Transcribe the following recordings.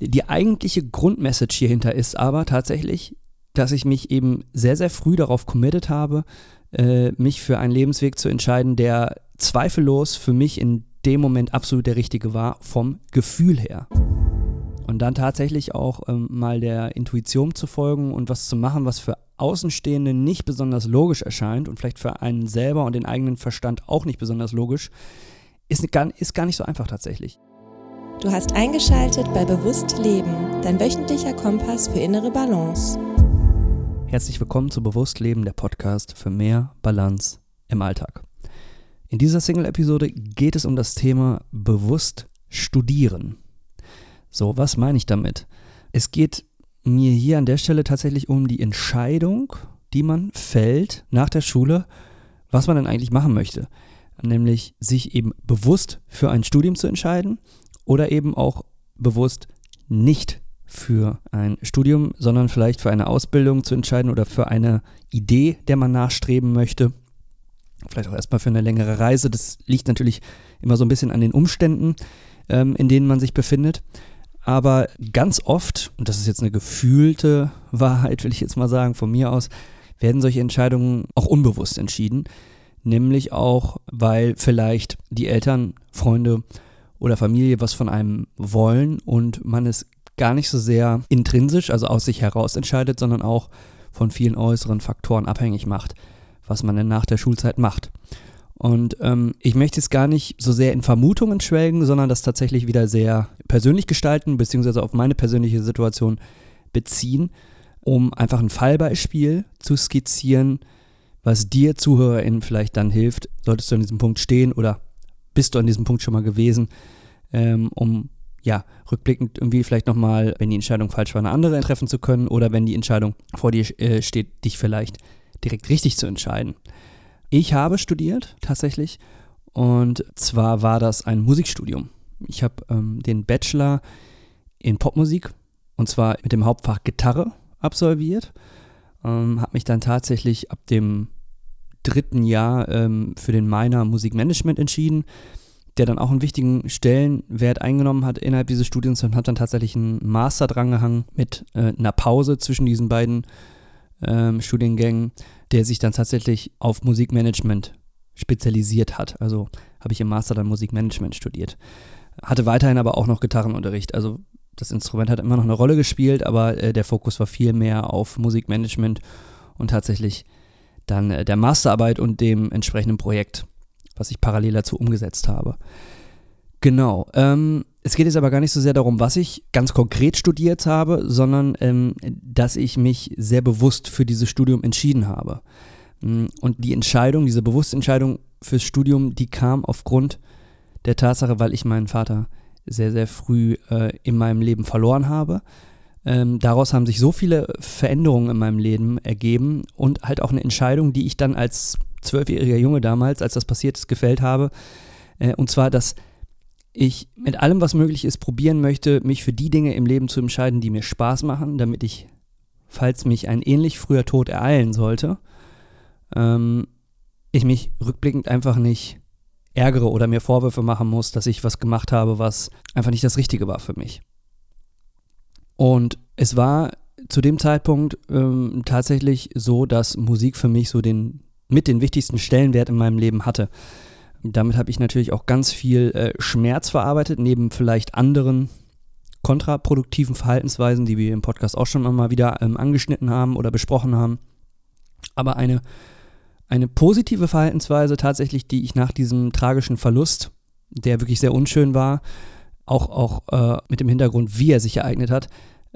Die eigentliche Grundmessage hierhinter ist aber tatsächlich, dass ich mich eben sehr, sehr früh darauf committed habe, äh, mich für einen Lebensweg zu entscheiden, der zweifellos für mich in dem Moment absolut der richtige war, vom Gefühl her. Und dann tatsächlich auch ähm, mal der Intuition zu folgen und was zu machen, was für Außenstehende nicht besonders logisch erscheint und vielleicht für einen selber und den eigenen Verstand auch nicht besonders logisch, ist ist gar nicht so einfach tatsächlich. Du hast eingeschaltet bei Bewusst Leben, dein wöchentlicher Kompass für innere Balance. Herzlich willkommen zu Bewusst Leben, der Podcast für mehr Balance im Alltag. In dieser Single-Episode geht es um das Thema bewusst studieren. So, was meine ich damit? Es geht mir hier an der Stelle tatsächlich um die Entscheidung, die man fällt nach der Schule, was man denn eigentlich machen möchte. Nämlich sich eben bewusst für ein Studium zu entscheiden oder eben auch bewusst nicht für ein Studium, sondern vielleicht für eine Ausbildung zu entscheiden oder für eine Idee, der man nachstreben möchte. Vielleicht auch erstmal für eine längere Reise. Das liegt natürlich immer so ein bisschen an den Umständen, ähm, in denen man sich befindet. Aber ganz oft, und das ist jetzt eine gefühlte Wahrheit, will ich jetzt mal sagen, von mir aus, werden solche Entscheidungen auch unbewusst entschieden. Nämlich auch, weil vielleicht die Eltern, Freunde oder Familie was von einem wollen und man es gar nicht so sehr intrinsisch, also aus sich heraus entscheidet, sondern auch von vielen äußeren Faktoren abhängig macht, was man denn nach der Schulzeit macht. Und ähm, ich möchte es gar nicht so sehr in Vermutungen schwelgen, sondern das tatsächlich wieder sehr persönlich gestalten, beziehungsweise auf meine persönliche Situation beziehen, um einfach ein Fallbeispiel zu skizzieren, was dir ZuhörerInnen vielleicht dann hilft, solltest du an diesem Punkt stehen oder bist du an diesem Punkt schon mal gewesen, ähm, um ja, rückblickend irgendwie vielleicht nochmal, wenn die Entscheidung falsch war, eine andere treffen zu können oder wenn die Entscheidung vor dir äh, steht, dich vielleicht direkt richtig zu entscheiden. Ich habe studiert, tatsächlich. Und zwar war das ein Musikstudium. Ich habe ähm, den Bachelor in Popmusik und zwar mit dem Hauptfach Gitarre absolviert. Ähm, habe mich dann tatsächlich ab dem dritten Jahr ähm, für den Minor Musikmanagement entschieden, der dann auch einen wichtigen Stellenwert eingenommen hat innerhalb dieses Studiums und hat dann tatsächlich einen Master drangehangen mit äh, einer Pause zwischen diesen beiden ähm, Studiengängen, der sich dann tatsächlich auf Musikmanagement spezialisiert hat. Also habe ich im Master dann Musikmanagement studiert. Hatte weiterhin aber auch noch Gitarrenunterricht. Also das Instrument hat immer noch eine Rolle gespielt, aber äh, der Fokus war viel mehr auf Musikmanagement und tatsächlich dann äh, der Masterarbeit und dem entsprechenden Projekt, was ich parallel dazu umgesetzt habe. Genau. Ähm, es geht jetzt aber gar nicht so sehr darum, was ich ganz konkret studiert habe, sondern ähm, dass ich mich sehr bewusst für dieses Studium entschieden habe. Mm, und die Entscheidung, diese bewusste Entscheidung fürs Studium, die kam aufgrund der Tatsache, weil ich meinen Vater sehr, sehr früh äh, in meinem Leben verloren habe. Ähm, daraus haben sich so viele Veränderungen in meinem Leben ergeben und halt auch eine Entscheidung, die ich dann als zwölfjähriger Junge damals, als das passiert ist, gefällt habe. Äh, und zwar, dass ich mit allem, was möglich ist, probieren möchte, mich für die Dinge im Leben zu entscheiden, die mir Spaß machen, damit ich, falls mich ein ähnlich früher Tod ereilen sollte, ähm, ich mich rückblickend einfach nicht ärgere oder mir Vorwürfe machen muss, dass ich was gemacht habe, was einfach nicht das Richtige war für mich. Und es war zu dem Zeitpunkt ähm, tatsächlich so, dass Musik für mich so den mit den wichtigsten Stellenwert in meinem Leben hatte. Damit habe ich natürlich auch ganz viel äh, Schmerz verarbeitet, neben vielleicht anderen kontraproduktiven Verhaltensweisen, die wir im Podcast auch schon mal wieder ähm, angeschnitten haben oder besprochen haben. Aber eine, eine positive Verhaltensweise tatsächlich, die ich nach diesem tragischen Verlust, der wirklich sehr unschön war, auch, auch äh, mit dem Hintergrund, wie er sich ereignet hat,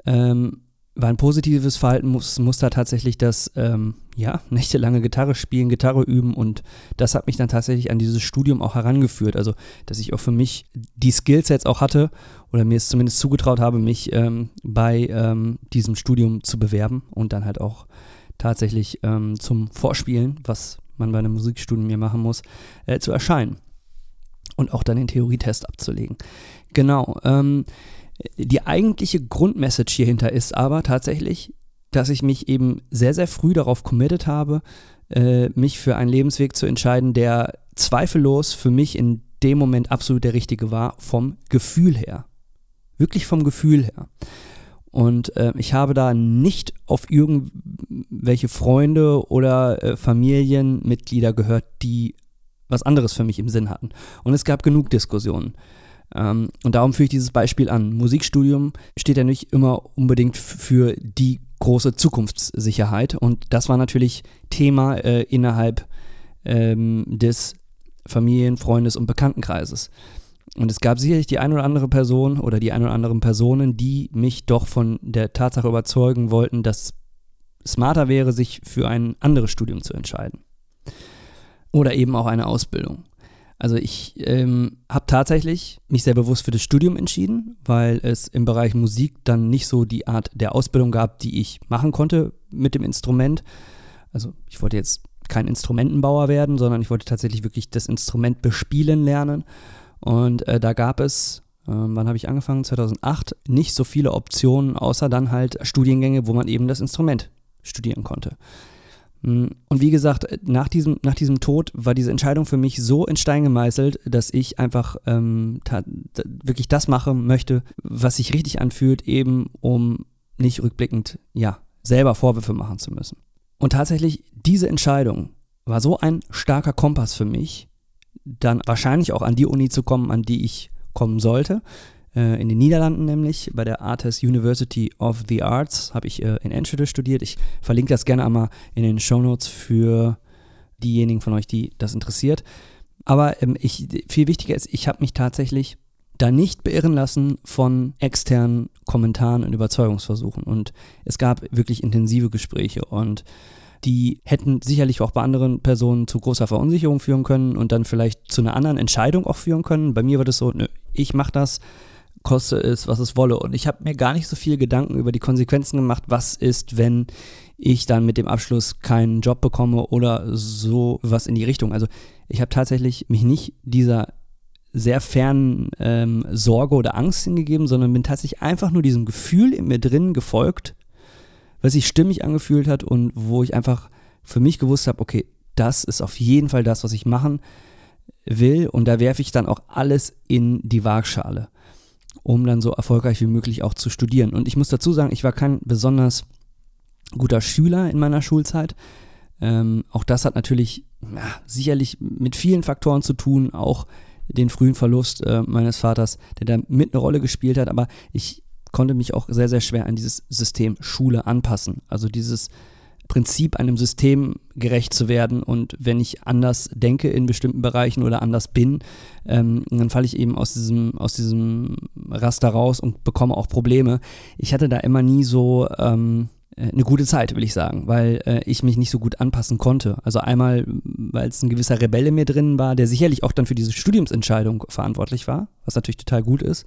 ähm, war ein positives Verhaltensmuster tatsächlich das, ähm, ja, nächtelange Gitarre spielen, Gitarre üben und das hat mich dann tatsächlich an dieses Studium auch herangeführt. Also, dass ich auch für mich die Skillsets auch hatte oder mir es zumindest zugetraut habe, mich ähm, bei ähm, diesem Studium zu bewerben und dann halt auch tatsächlich ähm, zum Vorspielen, was man bei einem Musikstudium hier machen muss, äh, zu erscheinen und auch dann den Theorietest abzulegen. Genau. Ähm, die eigentliche Grundmessage hierhinter ist aber tatsächlich, dass ich mich eben sehr, sehr früh darauf committed habe, äh, mich für einen Lebensweg zu entscheiden, der zweifellos für mich in dem Moment absolut der richtige war, vom Gefühl her. Wirklich vom Gefühl her. Und äh, ich habe da nicht auf irgendwelche Freunde oder äh, Familienmitglieder gehört, die was anderes für mich im Sinn hatten. Und es gab genug Diskussionen. Ähm, und darum führe ich dieses Beispiel an. Musikstudium steht ja nicht immer unbedingt für die große Zukunftssicherheit. Und das war natürlich Thema äh, innerhalb ähm, des Familien-, Freundes- und Bekanntenkreises. Und es gab sicherlich die eine oder andere Person oder die ein oder anderen Personen, die mich doch von der Tatsache überzeugen wollten, dass smarter wäre, sich für ein anderes Studium zu entscheiden. Oder eben auch eine Ausbildung. Also ich ähm, habe tatsächlich mich sehr bewusst für das Studium entschieden, weil es im Bereich Musik dann nicht so die Art der Ausbildung gab, die ich machen konnte mit dem Instrument. Also ich wollte jetzt kein Instrumentenbauer werden, sondern ich wollte tatsächlich wirklich das Instrument bespielen lernen. Und äh, da gab es, äh, wann habe ich angefangen? 2008, nicht so viele Optionen, außer dann halt Studiengänge, wo man eben das Instrument studieren konnte. Mm, und wie gesagt, nach diesem, nach diesem Tod war diese Entscheidung für mich so in Stein gemeißelt, dass ich einfach ähm, wirklich das machen möchte, was sich richtig anfühlt, eben um nicht rückblickend, ja, selber Vorwürfe machen zu müssen. Und tatsächlich, diese Entscheidung war so ein starker Kompass für mich, dann wahrscheinlich auch an die Uni zu kommen, an die ich kommen sollte, äh, in den Niederlanden nämlich, bei der Artes University of the Arts, habe ich äh, in Enschede studiert. Ich verlinke das gerne einmal in den Show Notes für diejenigen von euch, die das interessiert. Aber ähm, ich, viel wichtiger ist, ich habe mich tatsächlich da nicht beirren lassen von externen Kommentaren und Überzeugungsversuchen. Und es gab wirklich intensive Gespräche und die hätten sicherlich auch bei anderen Personen zu großer Verunsicherung führen können und dann vielleicht zu einer anderen Entscheidung auch führen können. Bei mir war das so, nö, ich mache das, koste es, was es wolle. Und ich habe mir gar nicht so viel Gedanken über die Konsequenzen gemacht, was ist, wenn ich dann mit dem Abschluss keinen Job bekomme oder so was in die Richtung. Also ich habe tatsächlich mich nicht dieser sehr fernen ähm, Sorge oder Angst hingegeben, sondern bin tatsächlich einfach nur diesem Gefühl in mir drin gefolgt, was sich stimmig angefühlt hat und wo ich einfach für mich gewusst habe, okay, das ist auf jeden Fall das, was ich machen will und da werfe ich dann auch alles in die Waagschale um dann so erfolgreich wie möglich auch zu studieren. Und ich muss dazu sagen, ich war kein besonders guter Schüler in meiner Schulzeit. Ähm, auch das hat natürlich ja, sicherlich mit vielen Faktoren zu tun, auch den frühen Verlust äh, meines Vaters, der da mit eine Rolle gespielt hat. Aber ich konnte mich auch sehr, sehr schwer an dieses System Schule anpassen. Also dieses Prinzip einem System gerecht zu werden und wenn ich anders denke in bestimmten Bereichen oder anders bin, ähm, dann falle ich eben aus diesem, aus diesem Raster raus und bekomme auch Probleme. Ich hatte da immer nie so ähm, äh, eine gute Zeit, will ich sagen, weil äh, ich mich nicht so gut anpassen konnte. Also einmal, weil es ein gewisser Rebelle mir drin war, der sicherlich auch dann für diese Studiumsentscheidung verantwortlich war, was natürlich total gut ist.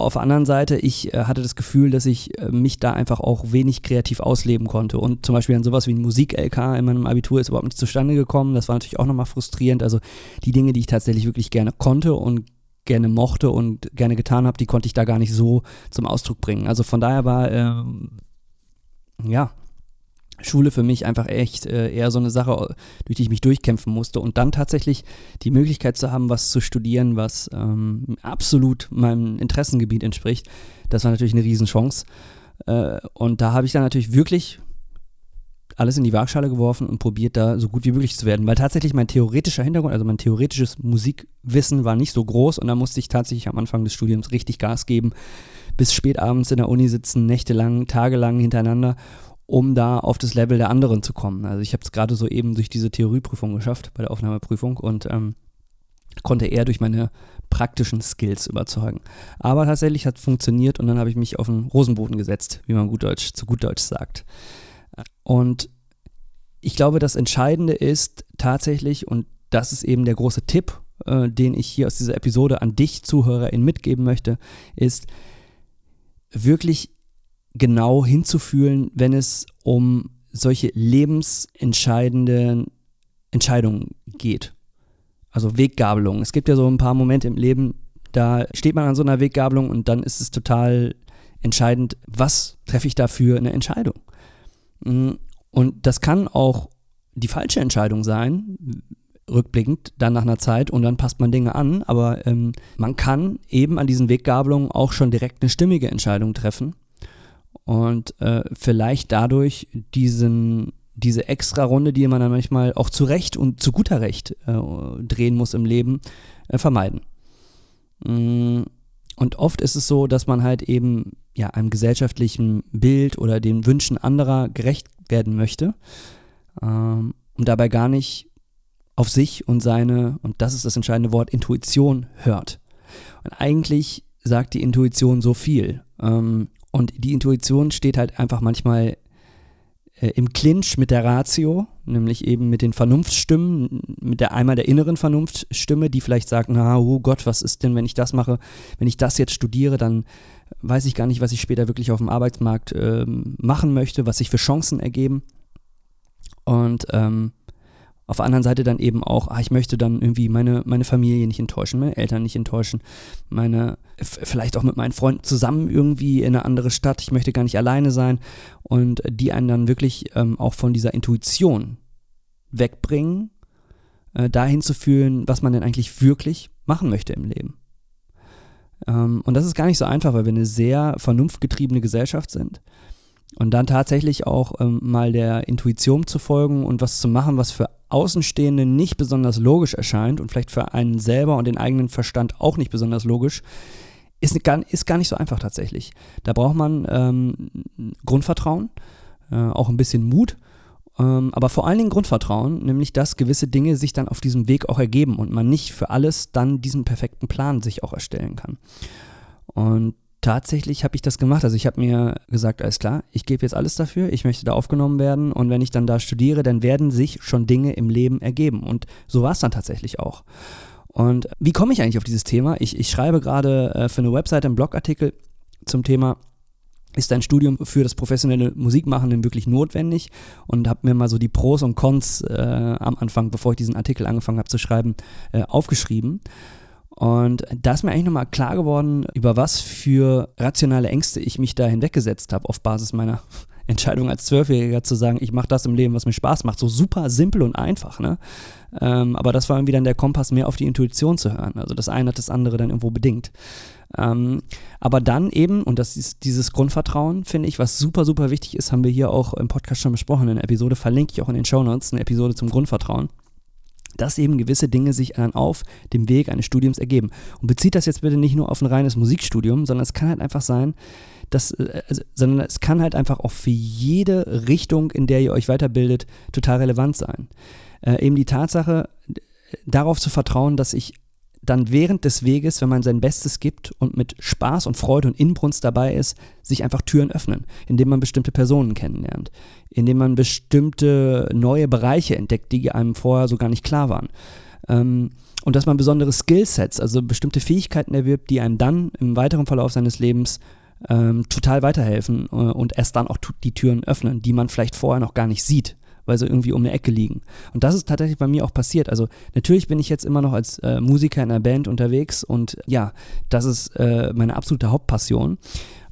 Auf der anderen Seite, ich äh, hatte das Gefühl, dass ich äh, mich da einfach auch wenig kreativ ausleben konnte. Und zum Beispiel an sowas wie ein Musik-LK in meinem Abitur ist überhaupt nicht zustande gekommen. Das war natürlich auch nochmal frustrierend. Also die Dinge, die ich tatsächlich wirklich gerne konnte und gerne mochte und gerne getan habe, die konnte ich da gar nicht so zum Ausdruck bringen. Also von daher war, ähm, ja, Schule für mich einfach echt äh, eher so eine Sache, durch die ich mich durchkämpfen musste. Und dann tatsächlich die Möglichkeit zu haben, was zu studieren, was ähm, absolut meinem Interessengebiet entspricht, das war natürlich eine Riesenchance. Äh, und da habe ich dann natürlich wirklich alles in die Waagschale geworfen und probiert, da so gut wie möglich zu werden. Weil tatsächlich mein theoretischer Hintergrund, also mein theoretisches Musikwissen war nicht so groß und da musste ich tatsächlich am Anfang des Studiums richtig Gas geben, bis spät abends in der Uni sitzen, nächtelang, tagelang hintereinander um da auf das Level der anderen zu kommen. Also ich habe es gerade so eben durch diese Theorieprüfung geschafft, bei der Aufnahmeprüfung und ähm, konnte eher durch meine praktischen Skills überzeugen. Aber tatsächlich hat es funktioniert und dann habe ich mich auf den Rosenboden gesetzt, wie man gut Deutsch, zu gut Deutsch sagt. Und ich glaube, das Entscheidende ist tatsächlich, und das ist eben der große Tipp, äh, den ich hier aus dieser Episode an dich, ZuhörerInnen, mitgeben möchte, ist wirklich genau hinzufühlen, wenn es um solche lebensentscheidenden Entscheidungen geht. Also Weggabelungen. Es gibt ja so ein paar Momente im Leben, da steht man an so einer Weggabelung und dann ist es total entscheidend, was treffe ich da für eine Entscheidung. Mm, und das kann auch die falsche Entscheidung sein, rückblickend, dann nach einer Zeit und dann passt man Dinge an. Aber ähm, man kann eben an diesen Weggabelungen auch schon direkt eine stimmige Entscheidung treffen und äh, vielleicht dadurch diesen, diese extra Runde, die man dann manchmal auch zu Recht und zu guter Recht äh, drehen muss im Leben, äh, vermeiden. Mm, und oft ist es so, dass man halt eben ja einem gesellschaftlichen Bild oder den Wünschen anderer gerecht werden möchte ähm, und dabei gar nicht auf sich und seine, und das ist das entscheidende Wort, Intuition hört. Und eigentlich sagt die Intuition so viel. Ähm, und die Intuition steht halt einfach manchmal äh, im Clinch mit der Ratio, nämlich eben mit den Vernunftstimmen, mit der einmal der inneren Vernunftsstimme, die vielleicht sagt, na, oh Gott, was ist denn, wenn ich das mache, wenn ich das jetzt studiere, dann weiß ich gar nicht, was ich später wirklich auf dem Arbeitsmarkt äh, machen möchte, was sich für Chancen ergeben. Und ähm, auf der anderen Seite dann eben auch, ah, ich möchte dann irgendwie meine, meine Familie nicht enttäuschen, meine Eltern nicht enttäuschen, meine, vielleicht auch mit meinen Freunden zusammen irgendwie in eine andere Stadt, ich möchte gar nicht alleine sein und die einen dann wirklich ähm, auch von dieser Intuition wegbringen, äh, dahin zu fühlen, was man denn eigentlich wirklich machen möchte im Leben. Ähm, und das ist gar nicht so einfach, weil wir eine sehr vernunftgetriebene Gesellschaft sind. Und dann tatsächlich auch ähm, mal der Intuition zu folgen und was zu machen, was für Außenstehende nicht besonders logisch erscheint und vielleicht für einen selber und den eigenen Verstand auch nicht besonders logisch, ist gar, ist gar nicht so einfach tatsächlich. Da braucht man ähm, Grundvertrauen, äh, auch ein bisschen Mut, ähm, aber vor allen Dingen Grundvertrauen, nämlich dass gewisse Dinge sich dann auf diesem Weg auch ergeben und man nicht für alles dann diesen perfekten Plan sich auch erstellen kann. Und tatsächlich habe ich das gemacht. Also ich habe mir gesagt, alles klar, ich gebe jetzt alles dafür, ich möchte da aufgenommen werden und wenn ich dann da studiere, dann werden sich schon Dinge im Leben ergeben. Und so war es dann tatsächlich auch. Und wie komme ich eigentlich auf dieses Thema? Ich, ich schreibe gerade äh, für eine Webseite einen Blogartikel zum Thema ist ein Studium für das professionelle Musikmachen denn wirklich notwendig? Und habe mir mal so die Pros und Cons äh, am Anfang, bevor ich diesen Artikel angefangen habe zu schreiben, äh, aufgeschrieben. Und da ist mir eigentlich nochmal klar geworden, über was für rationale Ängste ich mich da hinweggesetzt habe, auf Basis meiner Entscheidung als Zwölfjähriger zu sagen, ich mache das im Leben, was mir Spaß macht. So super simpel und einfach, ne? Ähm, aber das war irgendwie dann der Kompass, mehr auf die Intuition zu hören. Also das eine hat das andere dann irgendwo bedingt. Ähm, aber dann eben, und das ist dieses Grundvertrauen, finde ich, was super, super wichtig ist, haben wir hier auch im Podcast schon besprochen. In der Episode verlinke ich auch in den Show Notes eine Episode zum Grundvertrauen dass eben gewisse Dinge sich dann auf dem Weg eines Studiums ergeben. Und bezieht das jetzt bitte nicht nur auf ein reines Musikstudium, sondern es kann halt einfach sein, dass, äh, also, sondern es kann halt einfach auch für jede Richtung, in der ihr euch weiterbildet, total relevant sein. Äh, eben die Tatsache, darauf zu vertrauen, dass ich dann während des Weges, wenn man sein Bestes gibt und mit Spaß und Freude und Inbrunst dabei ist, sich einfach Türen öffnen, indem man bestimmte Personen kennenlernt, indem man bestimmte neue Bereiche entdeckt, die einem vorher so gar nicht klar waren. Ähm, und dass man besondere Skillsets, also bestimmte Fähigkeiten erwirbt, die einem dann im weiteren Verlauf seines Lebens ähm, total weiterhelfen äh, und erst dann auch die Türen öffnen, die man vielleicht vorher noch gar nicht sieht, weil sie irgendwie um eine Ecke liegen. Und das ist tatsächlich bei mir auch passiert. Also natürlich bin ich jetzt immer noch als äh, Musiker in einer Band unterwegs und ja, das ist äh, meine absolute Hauptpassion.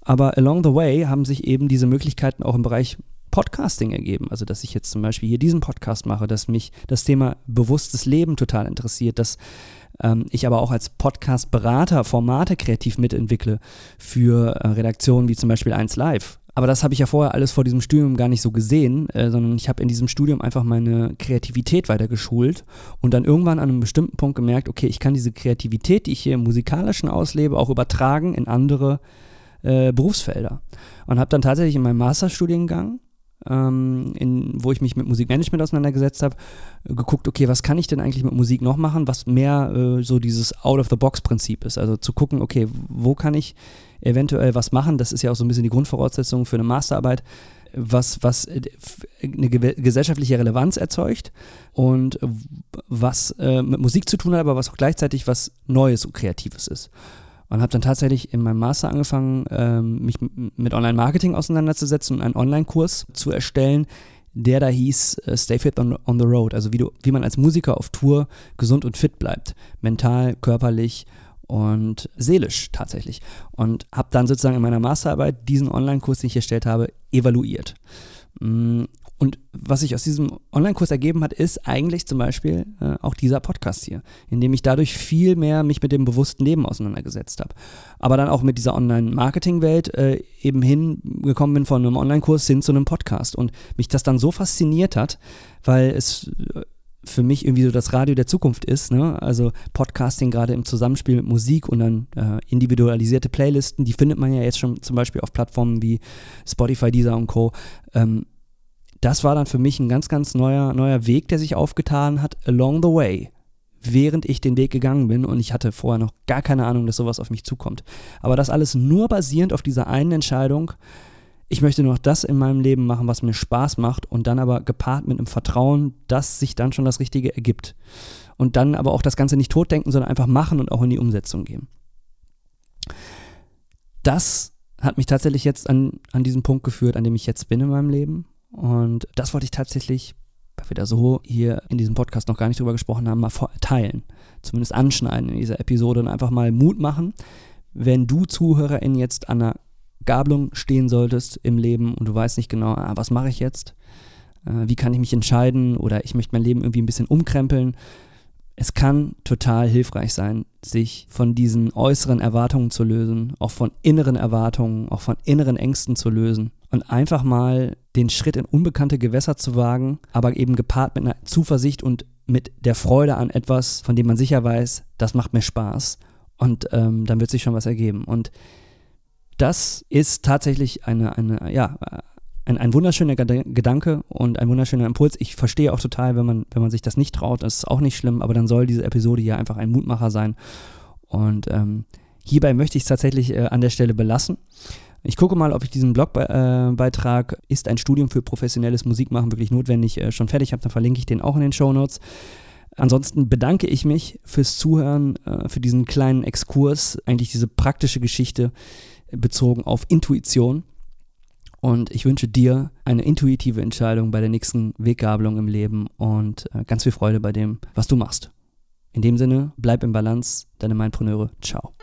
Aber along the way haben sich eben diese Möglichkeiten auch im Bereich Podcasting ergeben. Also, dass ich jetzt zum Beispiel hier diesen Podcast mache, dass mich das Thema bewusstes Leben total interessiert, dass ähm, ich aber auch als Podcast-Berater Formate kreativ mitentwickle für äh, Redaktionen wie zum Beispiel 1 Live aber das habe ich ja vorher alles vor diesem Studium gar nicht so gesehen, äh, sondern ich habe in diesem Studium einfach meine Kreativität weiter geschult und dann irgendwann an einem bestimmten Punkt gemerkt, okay, ich kann diese Kreativität, die ich hier im musikalischen auslebe, auch übertragen in andere äh, Berufsfelder. Und habe dann tatsächlich in meinem Masterstudiengang ähm, in, wo ich mich mit Musikmanagement auseinandergesetzt habe, geguckt, okay, was kann ich denn eigentlich mit Musik noch machen, was mehr äh, so dieses Out-of-the-Box-Prinzip ist. Also zu gucken, okay, wo kann ich eventuell was machen, das ist ja auch so ein bisschen die Grundvoraussetzung für eine Masterarbeit, was, was äh, eine gesellschaftliche Relevanz erzeugt und was äh, mit Musik zu tun hat, aber was auch gleichzeitig was Neues und Kreatives ist. Und habe dann tatsächlich in meinem Master angefangen, ähm, mich mit Online-Marketing auseinanderzusetzen und einen Online-Kurs zu erstellen, der da hieß äh, Stay Fit on, on, the Road. Also wie, du, wie man als Musiker auf Tour gesund und fit bleibt. Mental, körperlich und seelisch tatsächlich. Und habe dann sozusagen in meiner Masterarbeit diesen Online-Kurs, den ich erstellt habe, evaluiert. Und was sich aus diesem Online-Kurs ergeben hat, ist eigentlich zum Beispiel äh, auch dieser Podcast hier, in dem ich dadurch viel mehr mich mit dem bewussten Leben auseinandergesetzt habe. Aber dann auch mit dieser Online-Marketing-Welt äh, eben hingekommen bin von einem Online-Kurs hin zu einem Podcast und mich das dann so fasziniert hat, weil es äh, für mich irgendwie so das Radio der Zukunft ist. Ne? Also Podcasting gerade im Zusammenspiel mit Musik und dann äh, individualisierte Playlisten, die findet man ja jetzt schon zum Beispiel auf Plattformen wie Spotify, Deezer und Co. Ähm, das war dann für mich ein ganz, ganz neuer, neuer Weg, der sich aufgetan hat, along the way, während ich den Weg gegangen bin und ich hatte vorher noch gar keine Ahnung, dass sowas auf mich zukommt. Aber das alles nur basierend auf dieser einen Entscheidung, ich möchte nur noch das in meinem Leben machen, was mir Spaß macht und dann aber gepaart mit einem Vertrauen, dass sich dann schon das Richtige ergibt. Und dann aber auch das Ganze nicht totdenken, sondern einfach machen und auch in die Umsetzung gehen. Das hat mich tatsächlich jetzt an, an diesen Punkt geführt, an dem ich jetzt bin in meinem Leben. Und das wollte ich tatsächlich, weil wir da so hier in diesem Podcast noch gar nicht drüber gesprochen haben, mal teilen. Zumindest anschneiden in dieser Episode und einfach mal Mut machen, wenn du Zuhörerin jetzt an einer Gabelung stehen solltest im Leben und du weißt nicht genau, ah, was mache ich jetzt? Äh, wie kann ich mich entscheiden? Oder ich möchte mein Leben irgendwie ein bisschen umkrempeln es kann total hilfreich sein, sich von diesen äußeren Erwartungen zu lösen, auch von inneren Erwartungen, auch von inneren Ängsten zu lösen und einfach mal den Schritt in unbekannte Gewässer zu wagen, aber eben gepaart mit einer Zuversicht und mit der Freude an etwas, von dem man sicher weiß, das macht mir Spaß und ähm, dann wird sich schon was ergeben. Und das ist tatsächlich eine, eine, ja, ein, ein wunderschöner Gedanke und ein wunderschöner Impuls. Ich verstehe auch total, wenn man, wenn man sich das nicht traut, das ist auch nicht schlimm, aber dann soll diese Episode hier einfach ein Mutmacher sein. Und ähm, hierbei möchte ich es tatsächlich äh, an der Stelle belassen. Ich gucke mal, ob ich diesen Blogbeitrag, äh, ist ein Studium für professionelles Musikmachen wirklich notwendig, äh, schon fertig habe, dann verlinke ich den auch in den Show Notes. Ansonsten bedanke ich mich fürs Zuhören, äh, für diesen kleinen Exkurs, eigentlich diese praktische Geschichte bezogen auf Intuition. Und ich wünsche dir eine intuitive Entscheidung bei der nächsten Weggabelung im Leben und ganz viel Freude bei dem, was du machst. In dem Sinne, bleib im Balance, deine Mindpreneure. Ciao.